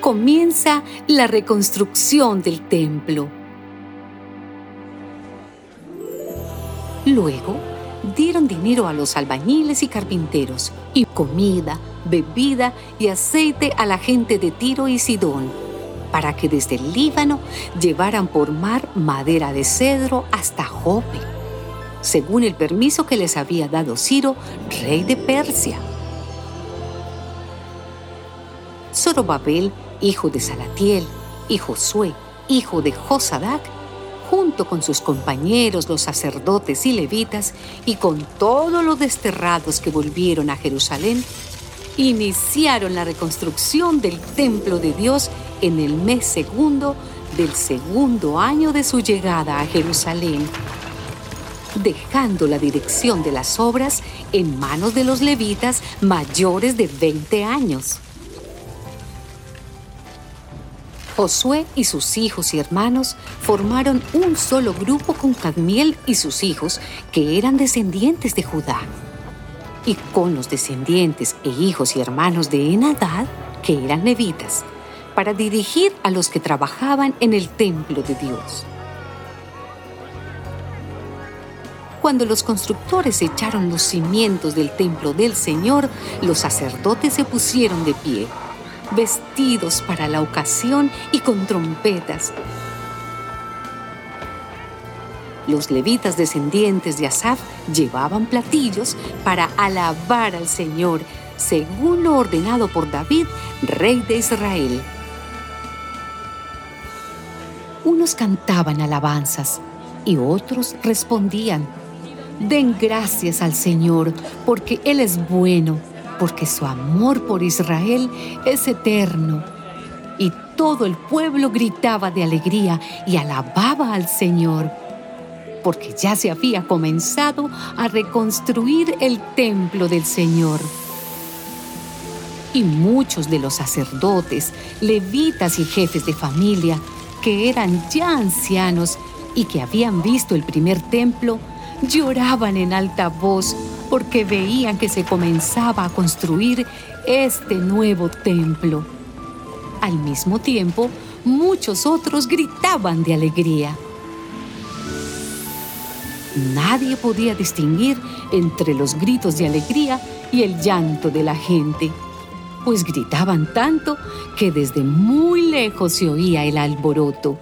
Comienza la reconstrucción del templo. Luego, dieron dinero a los albañiles y carpinteros, y comida, bebida y aceite a la gente de Tiro y Sidón, para que desde el Líbano llevaran por mar madera de cedro hasta Jope, según el permiso que les había dado Ciro, rey de Persia. Zorobabel, hijo de Salatiel, y Josué, hijo de Josadac, junto con sus compañeros los sacerdotes y levitas y con todos los desterrados que volvieron a Jerusalén, iniciaron la reconstrucción del templo de Dios en el mes segundo del segundo año de su llegada a Jerusalén, dejando la dirección de las obras en manos de los levitas mayores de 20 años. Josué y sus hijos y hermanos formaron un solo grupo con Cadmiel y sus hijos, que eran descendientes de Judá, y con los descendientes e hijos y hermanos de Enadad, que eran levitas, para dirigir a los que trabajaban en el templo de Dios. Cuando los constructores echaron los cimientos del templo del Señor, los sacerdotes se pusieron de pie vestidos para la ocasión y con trompetas. Los levitas descendientes de Asaf llevaban platillos para alabar al Señor, según lo ordenado por David, rey de Israel. Unos cantaban alabanzas y otros respondían, Den gracias al Señor, porque Él es bueno porque su amor por Israel es eterno. Y todo el pueblo gritaba de alegría y alababa al Señor, porque ya se había comenzado a reconstruir el templo del Señor. Y muchos de los sacerdotes, levitas y jefes de familia, que eran ya ancianos y que habían visto el primer templo, lloraban en alta voz porque veían que se comenzaba a construir este nuevo templo. Al mismo tiempo, muchos otros gritaban de alegría. Nadie podía distinguir entre los gritos de alegría y el llanto de la gente, pues gritaban tanto que desde muy lejos se oía el alboroto.